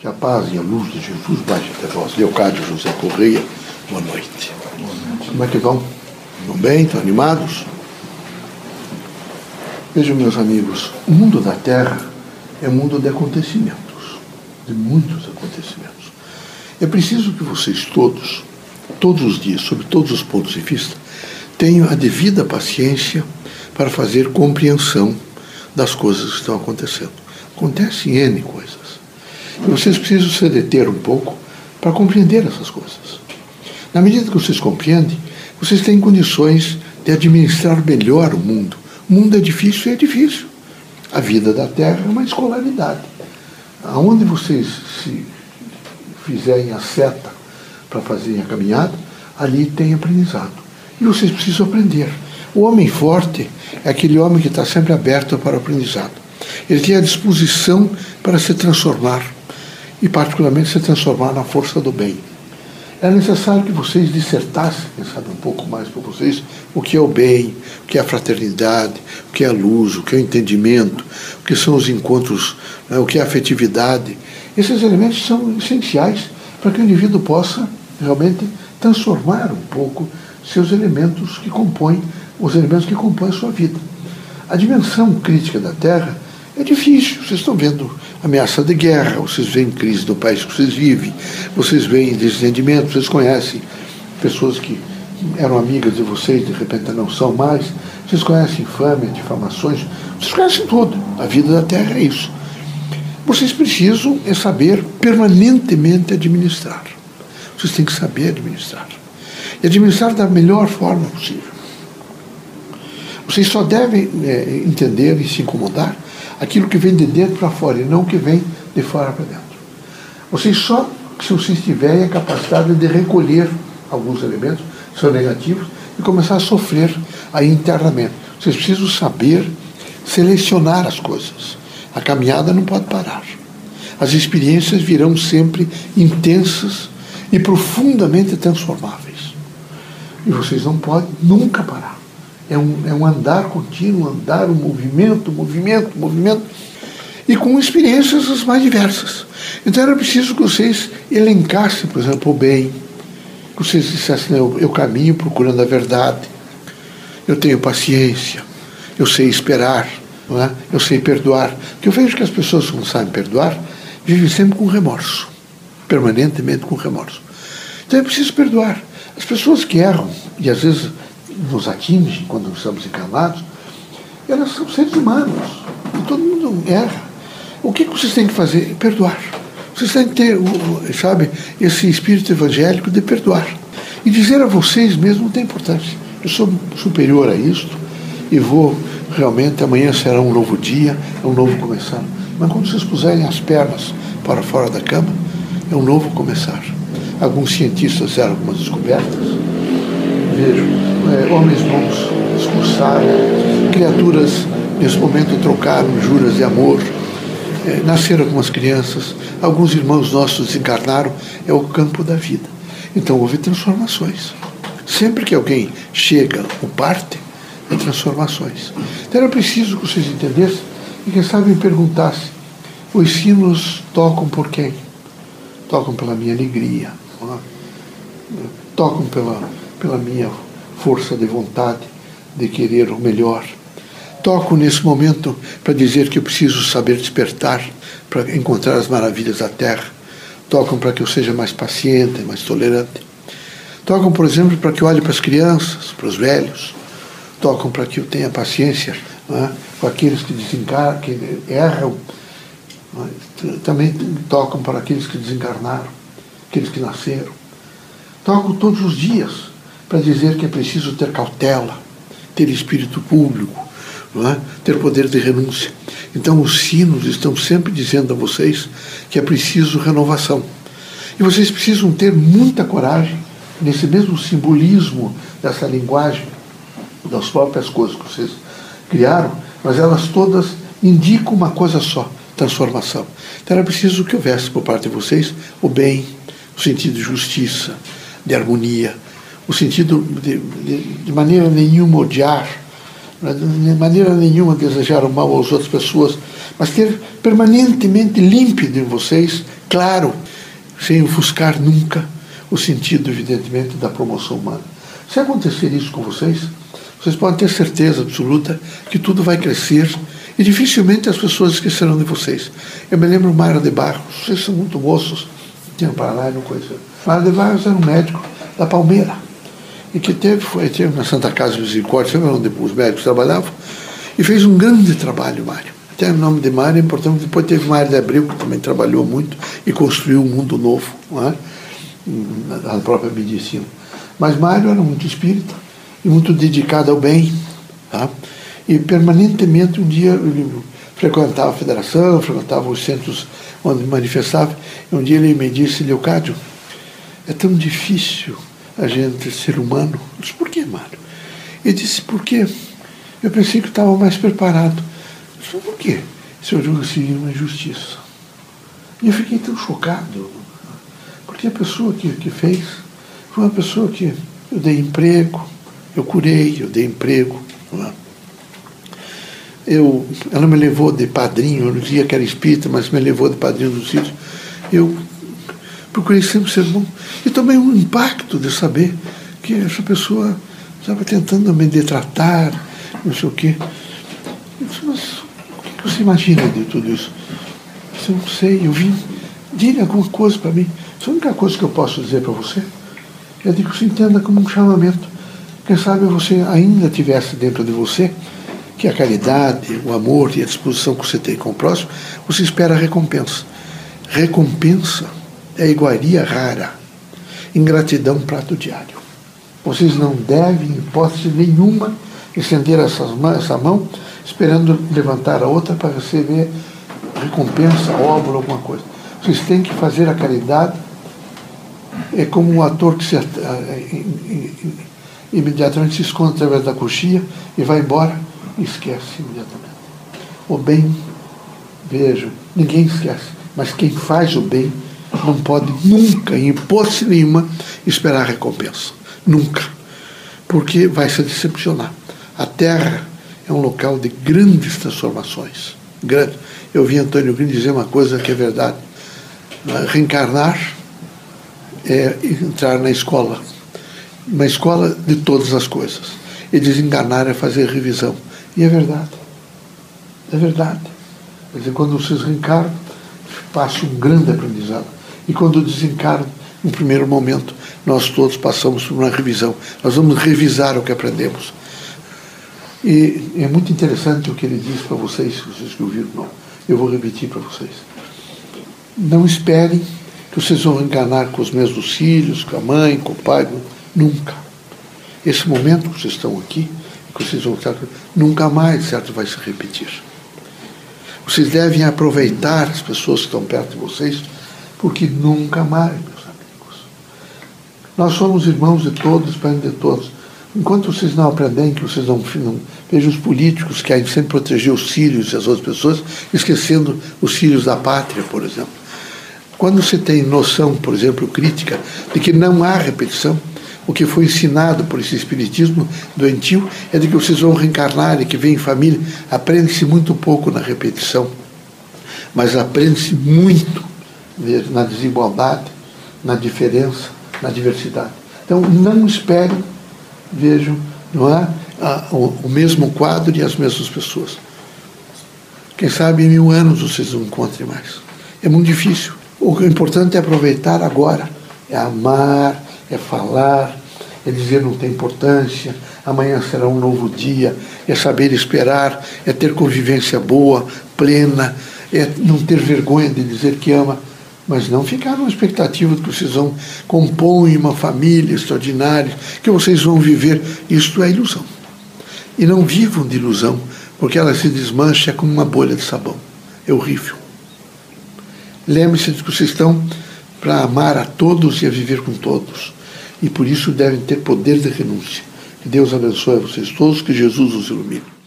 Que a paz e a luz de Jesus baixe até vós. Leocádio José Correia, boa noite. Como é que vão? Vão bem? Estão animados? Vejam, meus amigos, o mundo da Terra é um mundo de acontecimentos, de muitos acontecimentos. É preciso que vocês todos, todos os dias, sob todos os pontos de vista, tenham a devida paciência para fazer compreensão das coisas que estão acontecendo. Acontecem N coisas. Vocês precisam se deter um pouco para compreender essas coisas. Na medida que vocês compreendem, vocês têm condições de administrar melhor o mundo. O mundo é difícil e é difícil. A vida da Terra é uma escolaridade. Aonde vocês se fizerem a seta para fazerem a caminhada, ali tem aprendizado. E vocês precisam aprender. O homem forte é aquele homem que está sempre aberto para o aprendizado. Ele tem a disposição para se transformar e, particularmente, se transformar na força do bem. É necessário que vocês dissertassem, quem sabe um pouco mais para vocês, o que é o bem, o que é a fraternidade, o que é a luz, o que é o entendimento, o que são os encontros, né, o que é a afetividade. Esses elementos são essenciais para que o indivíduo possa realmente transformar um pouco seus elementos que compõem os elementos que compõem a sua vida. A dimensão crítica da Terra é difícil. Vocês estão vendo ameaça de guerra, vocês veem crise no país que vocês vivem, vocês veem desentendimento, vocês conhecem pessoas que eram amigas de vocês, de repente não são mais, vocês conhecem infâmia, difamações, vocês conhecem tudo. A vida da Terra é isso. Vocês precisam é saber permanentemente administrar. Vocês têm que saber administrar. E administrar da melhor forma possível. Vocês só devem é, entender e se incomodar aquilo que vem de dentro para fora e não o que vem de fora para dentro. Vocês só, se vocês tiverem a capacidade de recolher alguns elementos que são negativos e começar a sofrer aí internamente. Vocês precisam saber selecionar as coisas. A caminhada não pode parar. As experiências virão sempre intensas e profundamente transformáveis. E vocês não podem nunca parar. É um, é um andar contínuo, andar, um movimento, movimento, movimento, e com experiências as mais diversas. Então era preciso que vocês elencassem, por exemplo, o bem, que vocês dissessem, eu, eu caminho procurando a verdade, eu tenho paciência, eu sei esperar, é? eu sei perdoar. Porque eu vejo que as pessoas que não sabem perdoar vivem sempre com remorso, permanentemente com remorso. Então é preciso perdoar. As pessoas que erram, e às vezes nos atinge quando estamos encarnados, elas são seres humanos. E todo mundo erra. O que vocês têm que fazer? Perdoar. Vocês têm que ter, sabe, esse espírito evangélico de perdoar. E dizer a vocês mesmo não tem importância. Eu sou superior a isto e vou realmente, amanhã será um novo dia, é um novo começar. Mas quando vocês puserem as pernas para fora da cama, é um novo começar. Alguns cientistas fizeram algumas descobertas. Vejo é, homens bons expulsaram, criaturas nesse momento trocaram juras de amor, é, nasceram algumas crianças, alguns irmãos nossos desencarnaram, é o campo da vida. Então houve transformações. Sempre que alguém chega ou parte, é transformações. Então era preciso que vocês entendessem e quem sabe me perguntassem, os sinos tocam por quem? Tocam pela minha alegria, é? tocam pela, pela minha força de vontade de querer o melhor. Toco nesse momento para dizer que eu preciso saber despertar para encontrar as maravilhas da terra. Tocam para que eu seja mais paciente, mais tolerante. Tocam, por exemplo, para que eu olhe para as crianças, para os velhos. Tocam para que eu tenha paciência é? com aqueles que desencarnam, que erram. É? Também tocam para aqueles que desencarnaram, aqueles que nasceram. Tocam todos os dias para dizer que é preciso ter cautela, ter espírito público, é? ter poder de renúncia. Então, os sinos estão sempre dizendo a vocês que é preciso renovação. E vocês precisam ter muita coragem nesse mesmo simbolismo dessa linguagem, das próprias coisas que vocês criaram, mas elas todas indicam uma coisa só: transformação. Então, era preciso que houvesse por parte de vocês o bem, o sentido de justiça, de harmonia, o sentido de, de, de maneira nenhuma odiar, de maneira nenhuma desejar o mal às outras pessoas, mas ter permanentemente límpido em vocês, claro, sem ofuscar nunca o sentido, evidentemente, da promoção humana. Se acontecer isso com vocês, vocês podem ter certeza absoluta que tudo vai crescer e dificilmente as pessoas esquecerão de vocês. Eu me lembro Mário de Barros, vocês são muito moços, tinham para lá e não conheceram. Mário de Barros era um médico da Palmeira e que teve, foi, teve na Santa Casa Misericórdia, onde os médicos trabalhavam, e fez um grande trabalho, Mário. Até o nome de Mário é importante. Depois teve Mário de Abreu, que também trabalhou muito e construiu um mundo novo, não é? na própria medicina. Mas Mário era muito espírita e muito dedicado ao bem. Tá? E permanentemente, um dia, ele frequentava a federação, frequentava os centros onde manifestava. E um dia ele me disse, Leocádio, é tão difícil a gente ser humano. Eu disse, por que, Mário? Ele disse, porque eu pensei que estava mais preparado. Eu disse, por quê? Se eu julgo assim uma injustiça. E eu fiquei tão chocado, porque a pessoa que, que fez foi uma pessoa que eu dei emprego, eu curei, eu dei emprego. É? Eu, ela me levou de padrinho, eu não dizia que era espírita, mas me levou de padrinho dos filhos. Eu procurei sempre ser bom. E também um impacto de saber que essa pessoa estava tentando me detratar, não sei o quê. Eu disse, mas o que você imagina de tudo isso? Eu não sei, eu vim, diga alguma coisa para mim. A única coisa que eu posso dizer para você é de que você entenda como um chamamento. Quem sabe você ainda tivesse dentro de você que a caridade, o amor e a disposição que você tem com o próximo, você espera recompensa. Recompensa é iguaria rara. Ingratidão, prato diário. Vocês não devem, em hipótese nenhuma, estender essas mãos, essa mão esperando levantar a outra para receber recompensa, obra, alguma coisa. Vocês têm que fazer a caridade. É como um ator que se, imediatamente se esconde através da coxia e vai embora e esquece imediatamente. O bem, vejo, ninguém esquece, mas quem faz o bem não pode nunca, em hipótese nenhuma, esperar recompensa. Nunca. Porque vai se decepcionar. A Terra é um local de grandes transformações. Grande. Eu vi Antônio Green dizer uma coisa que é verdade. Reencarnar é entrar na escola. Uma escola de todas as coisas. E desenganar é fazer revisão. E é verdade. É verdade. Quer dizer, quando vocês reencarnam, passa um grande aprendizado. E quando desencarnam, no primeiro momento, nós todos passamos por uma revisão. Nós vamos revisar o que aprendemos. E é muito interessante o que ele diz para vocês, vocês que ouviram, não. Eu vou repetir para vocês. Não esperem que vocês vão enganar com os mesmos filhos, com a mãe, com o pai. Nunca. Esse momento que vocês estão aqui, que vocês vão estar, nunca mais, certo, vai se repetir. Vocês devem aproveitar as pessoas que estão perto de vocês, porque nunca mais, meus amigos. Nós somos irmãos de todos, pais de todos. Enquanto vocês não aprendem, que vocês não, não vejam os políticos que sempre proteger os filhos e as outras pessoas, esquecendo os filhos da pátria, por exemplo. Quando você tem noção, por exemplo, crítica, de que não há repetição, o que foi ensinado por esse espiritismo doentio é de que vocês vão reencarnar e que vem em família. Aprende-se muito pouco na repetição, mas aprende-se muito na desigualdade, na diferença, na diversidade. Então, não esperem, vejam, não é? o, mesmo quadro e as mesmas pessoas. Quem sabe em mil anos vocês não encontrem mais. É muito difícil. O importante é aproveitar agora, é amar, é falar, é dizer não tem importância, amanhã será um novo dia, é saber esperar, é ter convivência boa, plena, é não ter vergonha de dizer que ama, mas não ficar numa expectativa de que vocês vão compor uma família extraordinária, que vocês vão viver. Isto é ilusão. E não vivam de ilusão, porque ela se desmancha como uma bolha de sabão. É horrível. Lembre-se de que vocês estão para amar a todos e a viver com todos. E por isso devem ter poder de renúncia. Que Deus abençoe vocês todos, que Jesus os ilumine.